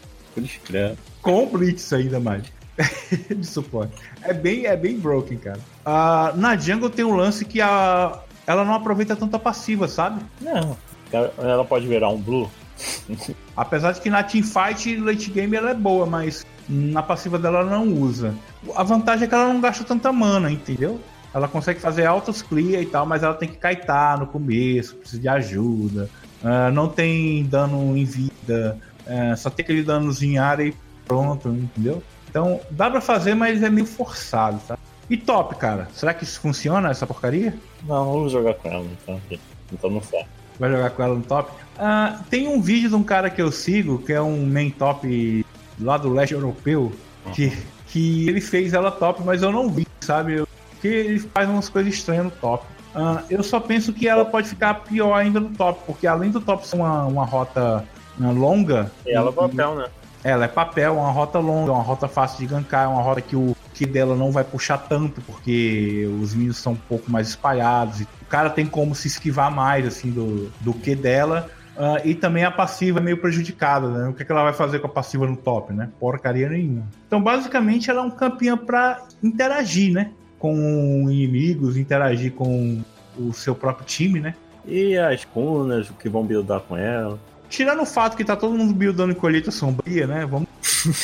S1: Com Blitz ainda mais. de suporte. É bem, é bem broken, cara. Uh, na jungle tem um lance que a, ela não aproveita tanta passiva, sabe?
S2: Não. Ela pode virar um blue.
S1: Apesar de que na teamfight late game ela é boa, mas na passiva dela ela não usa. A vantagem é que ela não gasta tanta mana, entendeu? Ela consegue fazer autos clear e tal, mas ela tem que kaitar no começo, precisa de ajuda. Uh, não tem dano em vida, uh, só tem aquele danozinho em área e pronto, entendeu? Então dá pra fazer, mas é meio forçado, tá? E top, cara? Será que isso funciona, essa porcaria?
S2: Não, vamos jogar com ela, então, então não sei.
S1: Vai jogar com ela no top? Uh, tem um vídeo de um cara que eu sigo, que é um main top lá do leste europeu, uhum. que, que ele fez ela top, mas eu não vi, sabe? Porque ele faz umas coisas estranhas no top. Uh, eu só penso que ela pode ficar pior ainda no top, porque além do top ser uma, uma rota uh, longa.
S2: E ela é papel, né?
S1: Ela é papel, uma rota longa, uma rota fácil de gankar, uma rota que o que dela não vai puxar tanto, porque os minions são um pouco mais espalhados. o cara tem como se esquivar mais assim do, do que dela. Uh, e também a passiva é meio prejudicada, né? O que, é que ela vai fazer com a passiva no top, né? Porcaria nenhuma. Então, basicamente, ela é um campeão para interagir, né? com inimigos, interagir com o seu próprio time, né?
S2: E as cunas, o que vão buildar com ela.
S1: Tirando o fato que tá todo mundo buildando em colheita sombria, né? Vamos,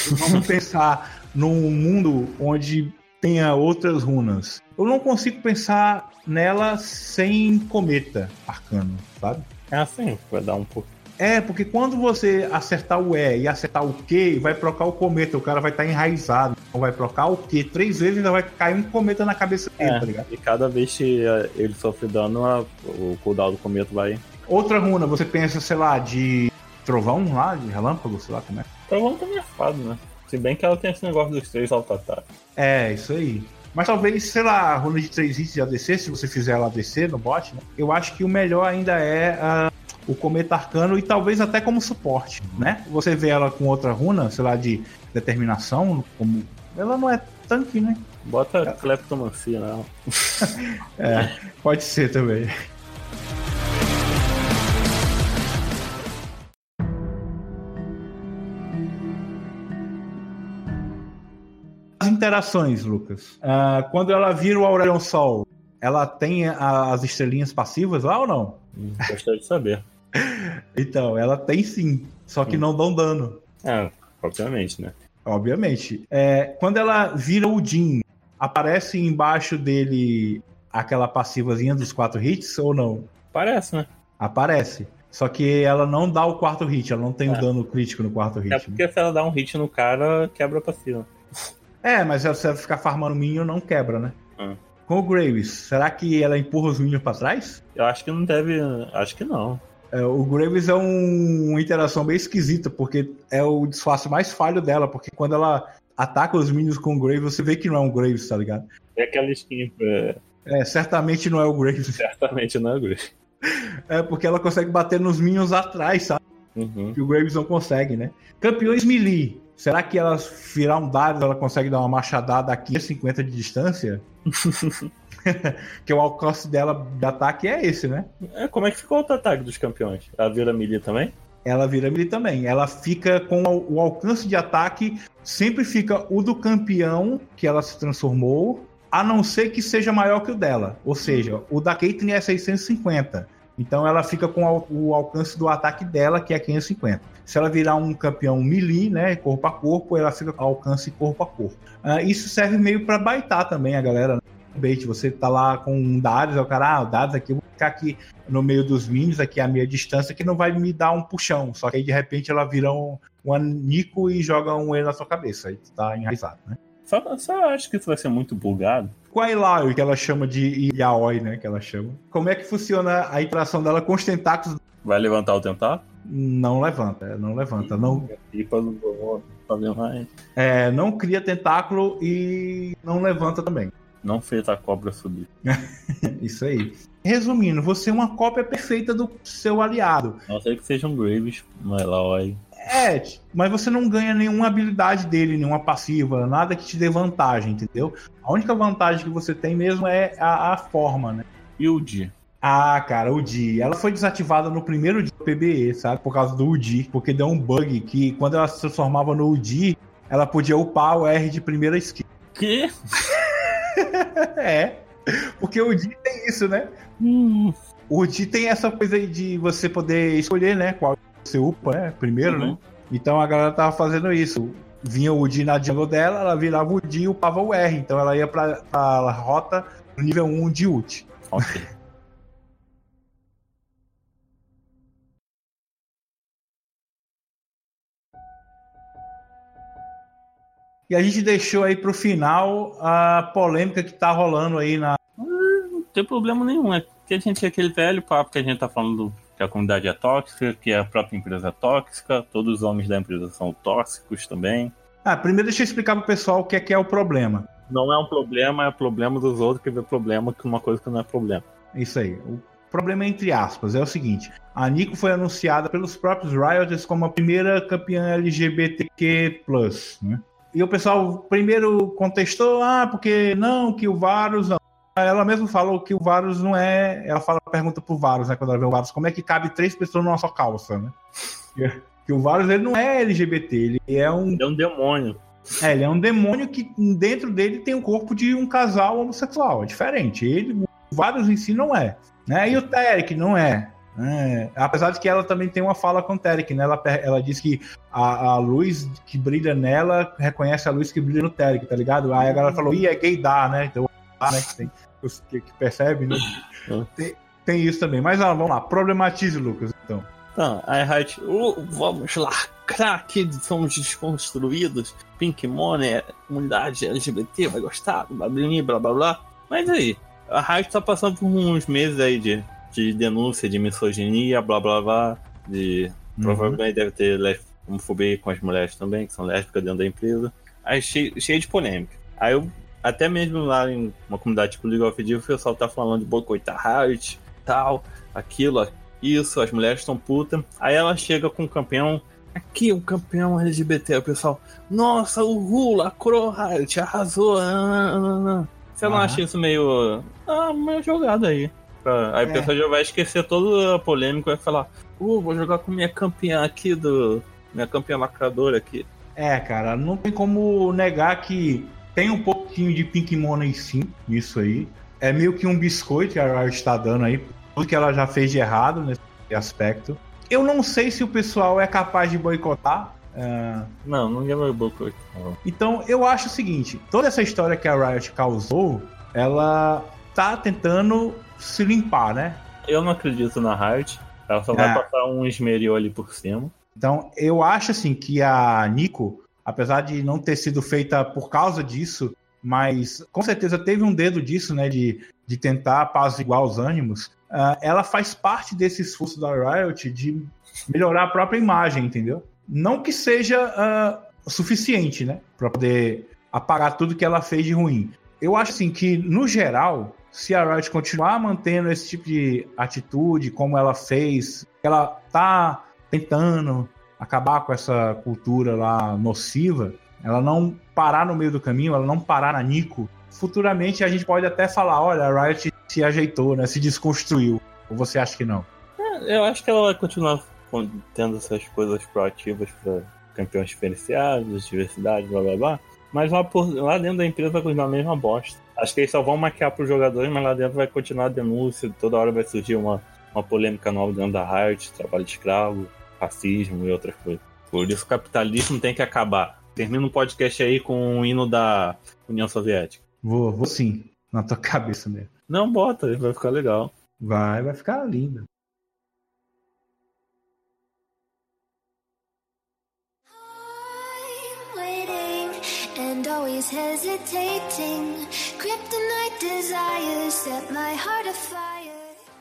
S1: vamos pensar num mundo onde tenha outras runas. Eu não consigo pensar nela sem cometa arcano, sabe?
S2: É assim, vai dar um pouco
S1: é, porque quando você acertar o E e acertar o Q, vai trocar o cometa, o cara vai estar tá enraizado. Então vai trocar o Q três vezes e ainda vai cair um cometa na cabeça dele, é, tá ligado?
S2: E cada vez que é, ele sofre dano, o cooldown do cometa vai.
S1: Outra runa, você pensa, sei lá, de trovão lá, de relâmpago, sei lá como é.
S2: Trovão tá nerfado, né? Se bem que ela tem esse negócio dos três auto-ataques.
S1: É, isso aí. Mas talvez, sei lá, a runa de três hits de ADC, se você fizer ela ADC no bot, né? Eu acho que o melhor ainda é a o Cometa Arcano e talvez até como suporte, né? Você vê ela com outra runa, sei lá, de determinação, como. Ela não é tanque, né?
S2: Bota é. Kleptomancia não.
S1: é, pode ser também. Interações, Lucas. Uh, quando ela vira o Aurelion Sol, ela tem as estrelinhas passivas lá ou não?
S2: Hum, gostaria de saber.
S1: Então, ela tem sim, só que hum. não dão dano.
S2: É, obviamente, né?
S1: Obviamente. É, quando ela vira o Jin, aparece embaixo dele aquela passivazinha dos quatro hits ou não?
S2: Aparece, né?
S1: Aparece. Só que ela não dá o quarto hit, ela não tem é. o dano crítico no quarto hit.
S2: É porque né? se ela dá um hit no cara, quebra a passiva.
S1: É, mas se ela ficar farmando minion, não quebra, né? Hum. Com o Graves, será que ela empurra os minions pra trás?
S2: Eu acho que não deve. Acho que não.
S1: É, o Graves é um, uma interação bem esquisita, porque é o disfarce mais falho dela, porque quando ela ataca os minions com o Graves, você vê que não é um Graves, tá ligado?
S2: É aquela skin. É...
S1: é, certamente não é o Graves.
S2: Certamente não é o Graves.
S1: É, porque ela consegue bater nos minions atrás, sabe?
S2: Uhum.
S1: Que o Graves não consegue, né? Campeões melee. Será que ela virar um dado, ela consegue dar uma machadada a 550 de distância? que o alcance dela de ataque é esse, né?
S2: É, como é que ficou o ataque dos campeões? Ela vira melee também?
S1: Ela vira melee também. Ela fica com o alcance de ataque, sempre fica o do campeão que ela se transformou, a não ser que seja maior que o dela. Ou seja, o da Caitlyn é 650. Então ela fica com o alcance do ataque dela, que é 550. Se ela virar um campeão melee, né, corpo a corpo, ela fica alcance corpo a corpo. Uh, isso serve meio para baitar também a galera. Né? bait, você tá lá com um dados, é o cara, ah, o dados aqui eu vou ficar aqui no meio dos minions, aqui a meia distância, que não vai me dar um puxão. Só que aí de repente ela vira um, um Nico e joga um E na sua cabeça. Aí tu tá enraizado, né?
S2: Só, só acho que isso vai ser muito bugado.
S1: Com a Ilaoi, que ela chama de Yaoi, né? Que ela chama. Como é que funciona a interação dela com os tentáculos?
S2: Vai levantar o tentáculo?
S1: Não levanta, não levanta. Não,
S2: Pipa não vou fazer mais.
S1: é, não cria tentáculo e não levanta também.
S2: Não fez a cobra subir.
S1: Isso aí. Resumindo, você é uma cópia perfeita do seu aliado.
S2: Não ser que seja um Graves, mas lá, olha.
S1: É, mas você não ganha nenhuma habilidade dele, nenhuma passiva, nada que te dê vantagem, entendeu? A única vantagem que você tem mesmo é a, a forma, né?
S2: Di?
S1: Ah, cara, o Di. Ela foi desativada no primeiro dia do PBE, sabe? Por causa do UDI. Porque deu um bug que quando ela se transformava no UDI, ela podia upar o R de primeira skill.
S2: Que?
S1: é. Porque o UDI tem isso, né?
S2: Hum.
S1: O UDI tem essa coisa aí de você poder escolher, né? Qual você upa, né? Primeiro,
S2: Uhum.
S1: né? Então a galera tava fazendo isso. Vinha o UDI na jungle dela, ela virava o UDI e upava o R. Então ela ia pra, pra rota no nível 1 de ult.
S2: Ok.
S1: E a gente deixou aí pro final a polêmica que tá rolando aí na.
S2: Não tem problema nenhum. É que a gente é aquele velho papo que a gente tá falando que a comunidade é tóxica, que a própria empresa é tóxica, todos os homens da empresa são tóxicos também.
S1: Ah, primeiro deixa eu explicar pro pessoal o que é que é o problema.
S2: Não é um problema, é problema dos outros que vê problema com uma coisa que não é problema.
S1: Isso aí. O problema entre aspas é o seguinte: a Nico foi anunciada pelos próprios Rioters como a primeira campeã LGBTQ+. Né? E o pessoal primeiro contestou, ah, porque não, que o Varus não. Ela mesma falou que o Varus não é. Ela fala, pergunta pro Varus, né? Quando ela vê o Varus, como é que cabe três pessoas numa só calça, né? Que o Varus ele não é LGBT, ele é um
S2: É um demônio.
S1: É, ele é um demônio que dentro dele tem o corpo de um casal homossexual. É diferente. Ele, o Varus em si não é. Né? E o Terek não é. Né? Apesar de que ela também tem uma fala com o Terek, né? Ela, ela diz que a, a luz que brilha nela reconhece a luz que brilha no Terek, tá ligado? Aí a galera falou, ih, é gaydar, né? Então, ah, né? Que, tem, os- que, que percebe, né? Tem, tem isso também. Mas ah, vamos lá, problematize, Lucas, então.
S2: Então, a Riot, "Oh, vamos lacrar aqui, somos desconstruídos. Pink Money, comunidade LGBT, vai gostar, blá blá blá blá. Mas aí, a Riot tá passando por uns meses aí de, de denúncia de misoginia, blá blá blá. De, Provavelmente deve ter homofobia com as mulheres também, que são lésbicas dentro da empresa. Aí cheio, cheio de polêmica. Aí eu, até mesmo lá em uma comunidade tipo League of Legends, o pessoal tá falando de boicotar Riot, tal, aquilo, isso, as mulheres estão putas. Aí ela chega com o campeão. Aqui, o campeão LGBT. Aí o pessoal, nossa, o Ru, lacrou, Riot, arrasou. ah, ah, ah, ah." Você não acha isso meio. Ah, meio jogado aí. Pra- Aí
S1: É.
S2: o pessoal já vai esquecer toda a polêmica e vai falar: Uh, vou jogar com minha campeã aqui do. Minha campeã lacradora aqui.
S1: É, cara, não tem como negar que tem um pouquinho de Pink Money sim, nisso aí. É meio que um biscoito que a Riot está dando aí, tudo que ela já fez de errado nesse aspecto. Eu não sei se o pessoal é capaz de boicotar. é,
S2: Não, ninguém vai boicotar.
S1: Então, eu acho o seguinte: toda essa história que a Riot causou, ela tá tentando se limpar, né?
S2: Eu não acredito na Riot. Ela só vai
S1: Ah.
S2: passar um esmeril ali por cima.
S1: Então, eu acho assim que a Nico, apesar de não ter sido feita por causa disso, mas com certeza teve um dedo disso, né, de, de tentar apaziguar os ânimos, ah, ela faz parte desse esforço da Riot de melhorar a própria imagem, entendeu? Não que seja ah, suficiente, né, para poder apagar tudo que ela fez de ruim. Eu acho assim que, no geral, se a Riot continuar mantendo esse tipo de atitude, como ela fez, ela tá tentando acabar com essa cultura lá nociva, ela não parar no meio do caminho, ela não parar na Nico, futuramente a gente pode até falar, olha, a Riot se ajeitou, né, se desconstruiu. Ou você acha que não?
S2: Eu acho que ela vai continuar tendo essas coisas proativas para campeões diferenciados, diversidade, blá blá blá. Mas lá, por, lá dentro da empresa vai continuar a mesma bosta. Acho que eles só vão maquiar pros jogadores, mas lá dentro vai continuar a denúncia, toda hora vai surgir uma, uma polêmica nova dentro da Riot, trabalho de escravo, racismo e outras coisas. Por isso o capitalismo tem que acabar. Termina um podcast aí com o hino da União Soviética.
S1: Vou, vou sim, na tua cabeça mesmo.
S2: Não, bota, vai ficar legal.
S1: Vai, vai ficar linda. And always hesitating.
S2: Kryptonite desires set my heart afire.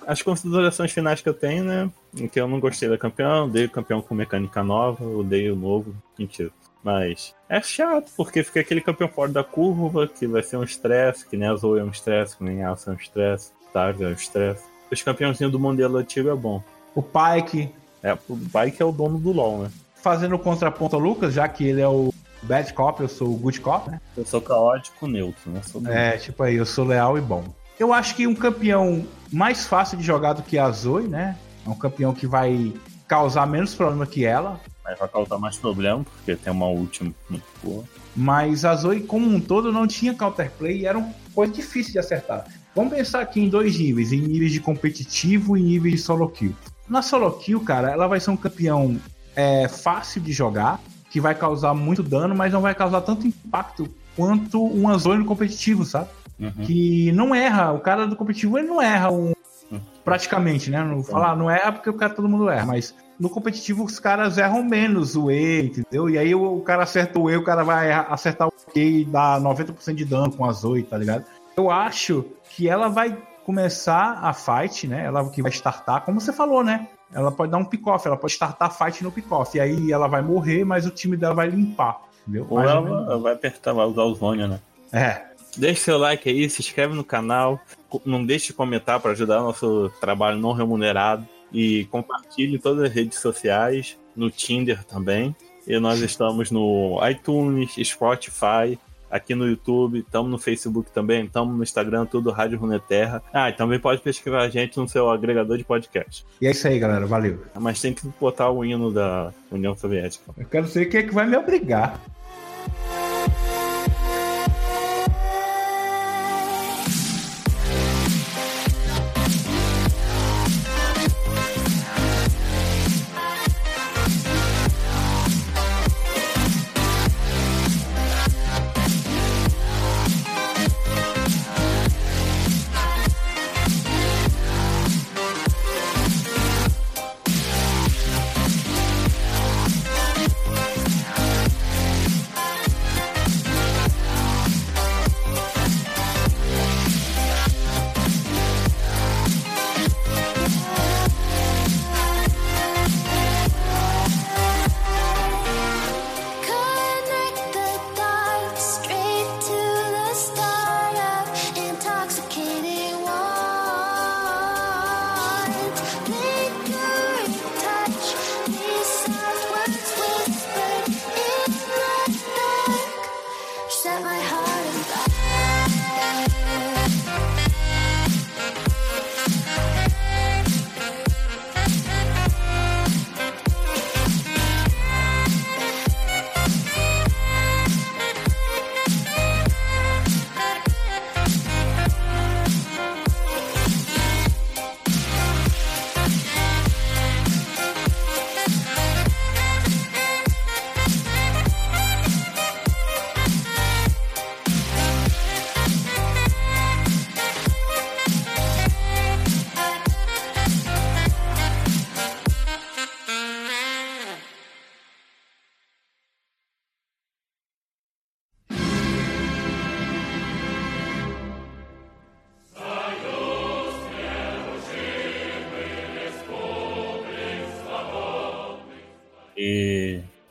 S2: As considerações finais que eu tenho, né? Que eu não gostei da campeão, odeio campeão com mecânica nova, odeio o novo. Mentira. Mas é chato, porque fica aquele campeão fora da curva, que vai ser um estresse, que nem a Zoe é um estresse, que nem a Asa é um estresse, Targa é um estresse. Os campeãozinhos do modelo antigo é bom.
S1: O Pike.
S2: É, o Pike é o dono do LoL, né?
S1: Fazendo contraponto ao Lucas, já que ele é o bad cop, eu sou o good cop, né?
S2: Eu sou caótico neutro, né? Sou
S1: é, tipo aí, eu sou leal e bom. Eu acho que um campeão mais fácil de jogar do que a Zoe, né? É um campeão que vai causar menos problema que ela.
S2: Mas vai causar mais problema, porque tem uma última muito boa.
S1: Mas a Zoe, como um todo, não tinha counterplay e era uma coisa difícil de acertar. Vamos pensar aqui em dois níveis, em níveis de competitivo e níveis de solo kill. Na solo kill, cara, ela vai ser um campeão é, fácil de jogar, que vai causar muito dano, mas não vai causar tanto impacto quanto um Azoi no competitivo, sabe? Uhum. Que não erra, o cara do competitivo ele não erra um, uhum. praticamente, né? Não falar, não erra porque o cara todo mundo erra, mas no competitivo os caras erram menos o E, entendeu? E aí o, o cara acerta o E, o cara vai acertar o E e dá 90% de dano com as 8, tá ligado? Eu acho que ela vai começar a fight, né? Ela que vai startar, como você falou, né? Ela pode dar um pick-off, ela pode startar fight no pick-off. E aí ela vai morrer, mas o time dela vai limpar. Entendeu?
S2: Ou ela, ela vai apertar, vai usar o Zônia, né?
S1: É.
S2: Deixe seu like aí, se inscreve no canal, não deixe de comentar para ajudar o nosso trabalho não remunerado. E compartilhe em todas as redes sociais, no Tinder também. E nós estamos no iTunes, Spotify, aqui no YouTube, estamos no Facebook também, estamos no Instagram, tudo Rádio Runeterra. Ah, e também pode pesquisar a gente no seu agregador de podcast.
S1: E é isso aí, galera, valeu.
S2: Mas tem que botar o hino da União Soviética.
S1: Eu quero saber quem é que vai me obrigar.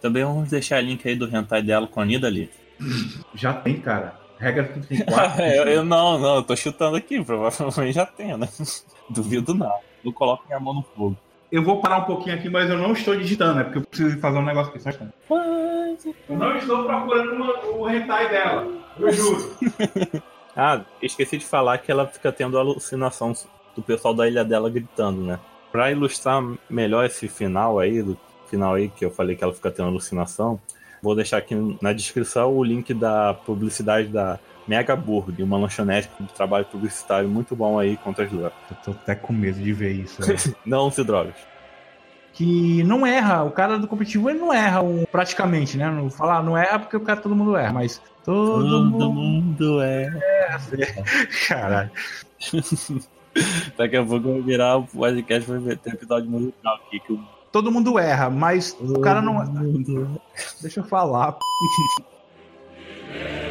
S2: Também vamos deixar o link aí do hentai dela com a Nida ali.
S1: Já tem, cara. Regra 34.
S2: eu, eu, não, não, eu tô chutando aqui, provavelmente já tem, né? Duvido nada. Não coloco minha mão no fogo.
S1: Eu vou parar um pouquinho aqui, mas eu não estou digitando, é porque eu preciso fazer um negócio aqui, só Eu não estou procurando uma, o hentai dela, eu juro.
S2: ah, esqueci de falar que ela fica tendo alucinação do pessoal da ilha dela gritando, né? Pra ilustrar melhor esse final aí, do final aí, que eu falei que ela fica tendo alucinação, vou deixar aqui na descrição o link da publicidade da Mega Burger, uma lanchonete de trabalho publicitário muito bom aí contra as drogas.
S1: Eu tô até com medo de ver isso. Né?
S2: não se drogas.
S1: Que não erra, o cara do competitivo ele não erra um, praticamente, né? Não falar não erra porque o cara todo mundo erra, mas todo, todo mundo, mundo erra.
S2: erra.
S1: Caralho.
S2: Daqui a pouco vai virar o podcast, vai ter episódio musical aqui. Que
S1: todo mundo erra, mas o cara não. Deixa eu falar.